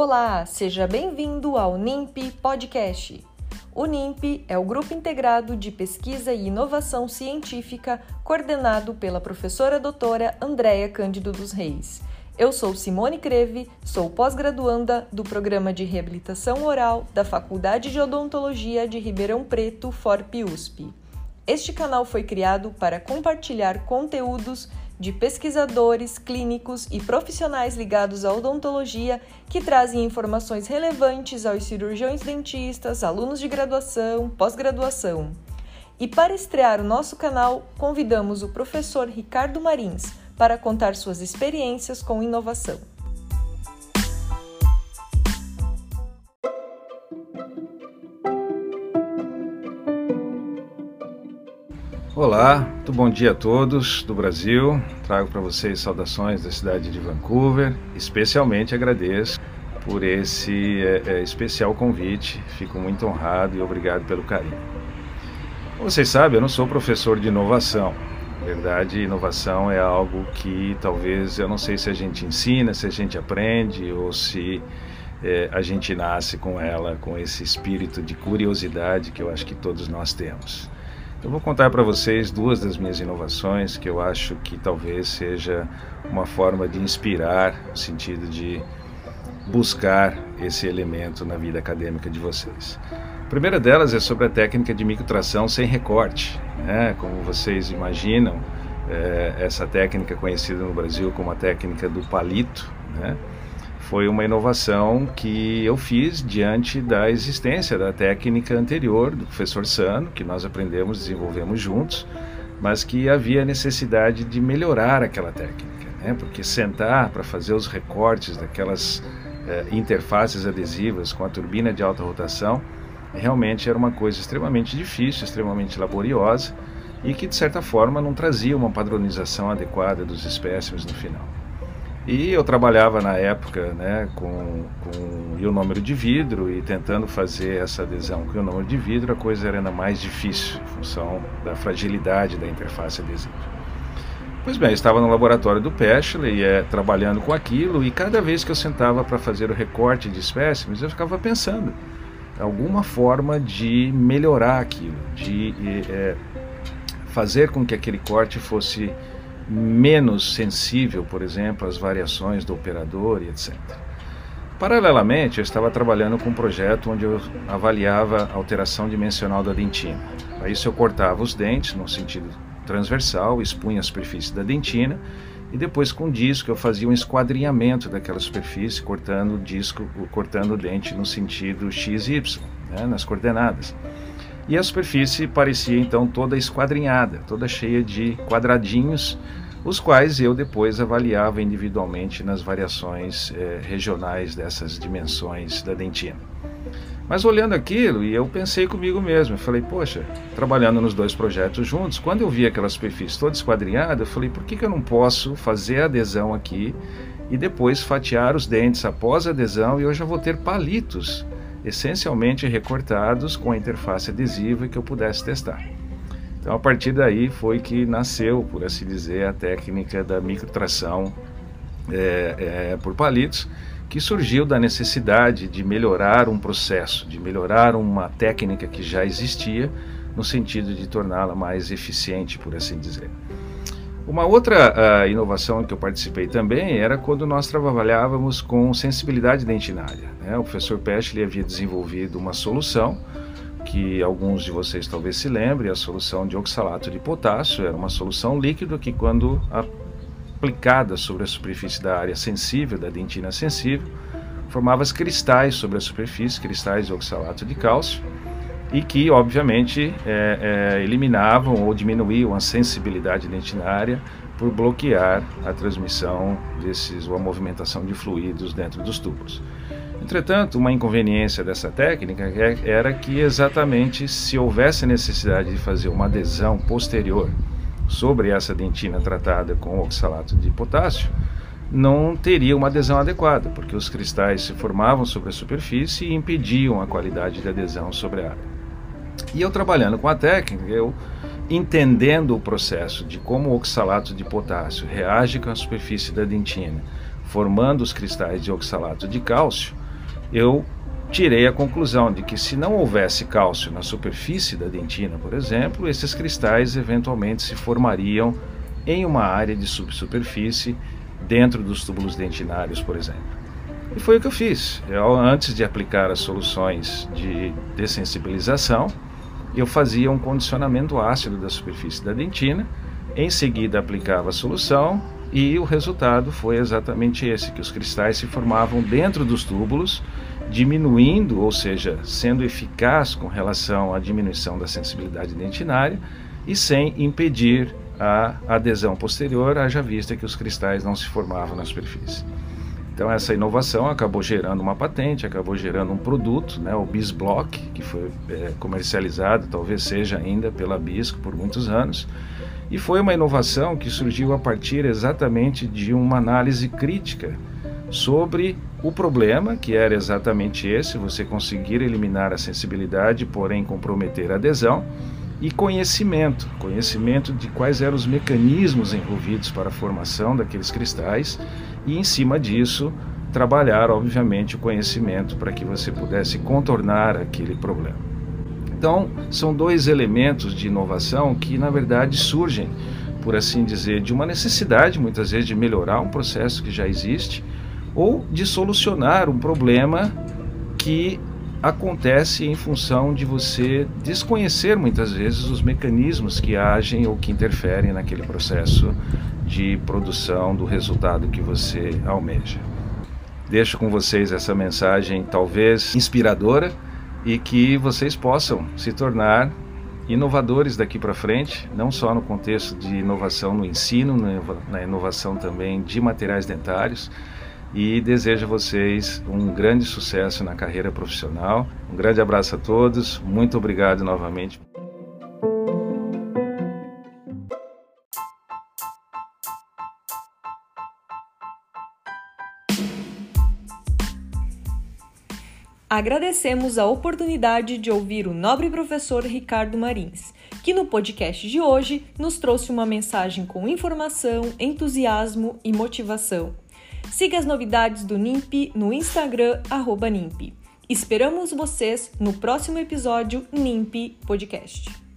Olá, seja bem-vindo ao NIMP Podcast. O NIMP é o Grupo Integrado de Pesquisa e Inovação Científica, coordenado pela professora doutora Andréa Cândido dos Reis. Eu sou Simone Creve, sou pós-graduanda do Programa de Reabilitação Oral da Faculdade de Odontologia de Ribeirão Preto, FORP-USP. Este canal foi criado para compartilhar conteúdos de pesquisadores, clínicos e profissionais ligados à odontologia que trazem informações relevantes aos cirurgiões dentistas, alunos de graduação, pós-graduação. E para estrear o nosso canal, convidamos o professor Ricardo Marins para contar suas experiências com inovação. Olá, muito bom dia a todos do Brasil. Trago para vocês saudações da cidade de Vancouver. Especialmente agradeço por esse é, é, especial convite. Fico muito honrado e obrigado pelo carinho. Como vocês sabem, eu não sou professor de inovação. Na verdade, inovação é algo que talvez eu não sei se a gente ensina, se a gente aprende ou se é, a gente nasce com ela, com esse espírito de curiosidade que eu acho que todos nós temos. Eu vou contar para vocês duas das minhas inovações que eu acho que talvez seja uma forma de inspirar, no sentido de buscar esse elemento na vida acadêmica de vocês. A primeira delas é sobre a técnica de microtração sem recorte. Né? Como vocês imaginam, é, essa técnica conhecida no Brasil como a técnica do palito, né? Foi uma inovação que eu fiz diante da existência da técnica anterior do professor Sano, que nós aprendemos, desenvolvemos juntos, mas que havia necessidade de melhorar aquela técnica, né? porque sentar para fazer os recortes daquelas eh, interfaces adesivas com a turbina de alta rotação realmente era uma coisa extremamente difícil, extremamente laboriosa e que de certa forma não trazia uma padronização adequada dos espécimes no final. E eu trabalhava na época né, com, com ionômero de vidro e tentando fazer essa adesão com ionômero de vidro, a coisa era ainda mais difícil, em função da fragilidade da interface adesiva. Pois bem, eu estava no laboratório do Peschle é, trabalhando com aquilo e cada vez que eu sentava para fazer o recorte de espécimes, eu ficava pensando alguma forma de melhorar aquilo, de é, fazer com que aquele corte fosse menos sensível, por exemplo, às variações do operador e etc. Paralelamente, eu estava trabalhando com um projeto onde eu avaliava a alteração dimensional da dentina. Aí, se eu cortava os dentes no sentido transversal, expunha a superfície da dentina e depois com o disco eu fazia um esquadrinhamento daquela superfície, cortando o disco, cortando o dente no sentido x y, né, nas coordenadas. E a superfície parecia então toda esquadrinhada, toda cheia de quadradinhos, os quais eu depois avaliava individualmente nas variações eh, regionais dessas dimensões da dentina. Mas olhando aquilo, e eu pensei comigo mesmo, eu falei, poxa, trabalhando nos dois projetos juntos, quando eu vi aquela superfície toda esquadrinhada, eu falei, por que, que eu não posso fazer a adesão aqui e depois fatiar os dentes após a adesão e eu já vou ter palitos essencialmente recortados com a interface adesiva que eu pudesse testar. Então, a partir daí foi que nasceu, por assim dizer, a técnica da microtração é, é, por palitos, que surgiu da necessidade de melhorar um processo, de melhorar uma técnica que já existia, no sentido de torná-la mais eficiente, por assim dizer. Uma outra uh, inovação que eu participei também era quando nós trabalhávamos com sensibilidade dentinária. Né? O professor Pesce havia desenvolvido uma solução que alguns de vocês talvez se lembrem, a solução de oxalato de potássio era uma solução líquida que quando aplicada sobre a superfície da área sensível, da dentina sensível, formava cristais sobre a superfície, cristais de oxalato de cálcio, e que, obviamente, é, é, eliminavam ou diminuíam a sensibilidade dentinária por bloquear a transmissão desses ou a movimentação de fluidos dentro dos tubos. Entretanto, uma inconveniência dessa técnica é, era que exatamente se houvesse necessidade de fazer uma adesão posterior sobre essa dentina tratada com oxalato de potássio, não teria uma adesão adequada, porque os cristais se formavam sobre a superfície e impediam a qualidade de adesão sobre a área. E eu trabalhando com a técnica, eu entendendo o processo de como o oxalato de potássio reage com a superfície da dentina, formando os cristais de oxalato de cálcio, eu tirei a conclusão de que se não houvesse cálcio na superfície da dentina, por exemplo, esses cristais eventualmente se formariam em uma área de subsuperfície dentro dos túbulos dentinários, por exemplo. E foi o que eu fiz. Eu, antes de aplicar as soluções de dessensibilização, eu fazia um condicionamento ácido da superfície da dentina, em seguida aplicava a solução e o resultado foi exatamente esse, que os cristais se formavam dentro dos túbulos, diminuindo, ou seja, sendo eficaz com relação à diminuição da sensibilidade dentinária e sem impedir a adesão posterior, haja vista que os cristais não se formavam na superfície. Então essa inovação acabou gerando uma patente, acabou gerando um produto, né, o BISBlock, que foi é, comercializado, talvez seja ainda pela Bisco por muitos anos, e foi uma inovação que surgiu a partir exatamente de uma análise crítica sobre o problema, que era exatamente esse, você conseguir eliminar a sensibilidade, porém comprometer a adesão, e conhecimento, conhecimento de quais eram os mecanismos envolvidos para a formação daqueles cristais e em cima disso trabalhar obviamente o conhecimento para que você pudesse contornar aquele problema. Então, são dois elementos de inovação que na verdade surgem, por assim dizer, de uma necessidade muitas vezes de melhorar um processo que já existe ou de solucionar um problema que acontece em função de você desconhecer muitas vezes os mecanismos que agem ou que interferem naquele processo de produção do resultado que você almeja. Deixo com vocês essa mensagem talvez inspiradora e que vocês possam se tornar inovadores daqui para frente, não só no contexto de inovação no ensino, na inovação também de materiais dentários, e desejo a vocês um grande sucesso na carreira profissional. Um grande abraço a todos, muito obrigado novamente. Agradecemos a oportunidade de ouvir o nobre professor Ricardo Marins, que no podcast de hoje nos trouxe uma mensagem com informação, entusiasmo e motivação. Siga as novidades do NIMP no Instagram, arroba NIMP. Esperamos vocês no próximo episódio NIMP Podcast.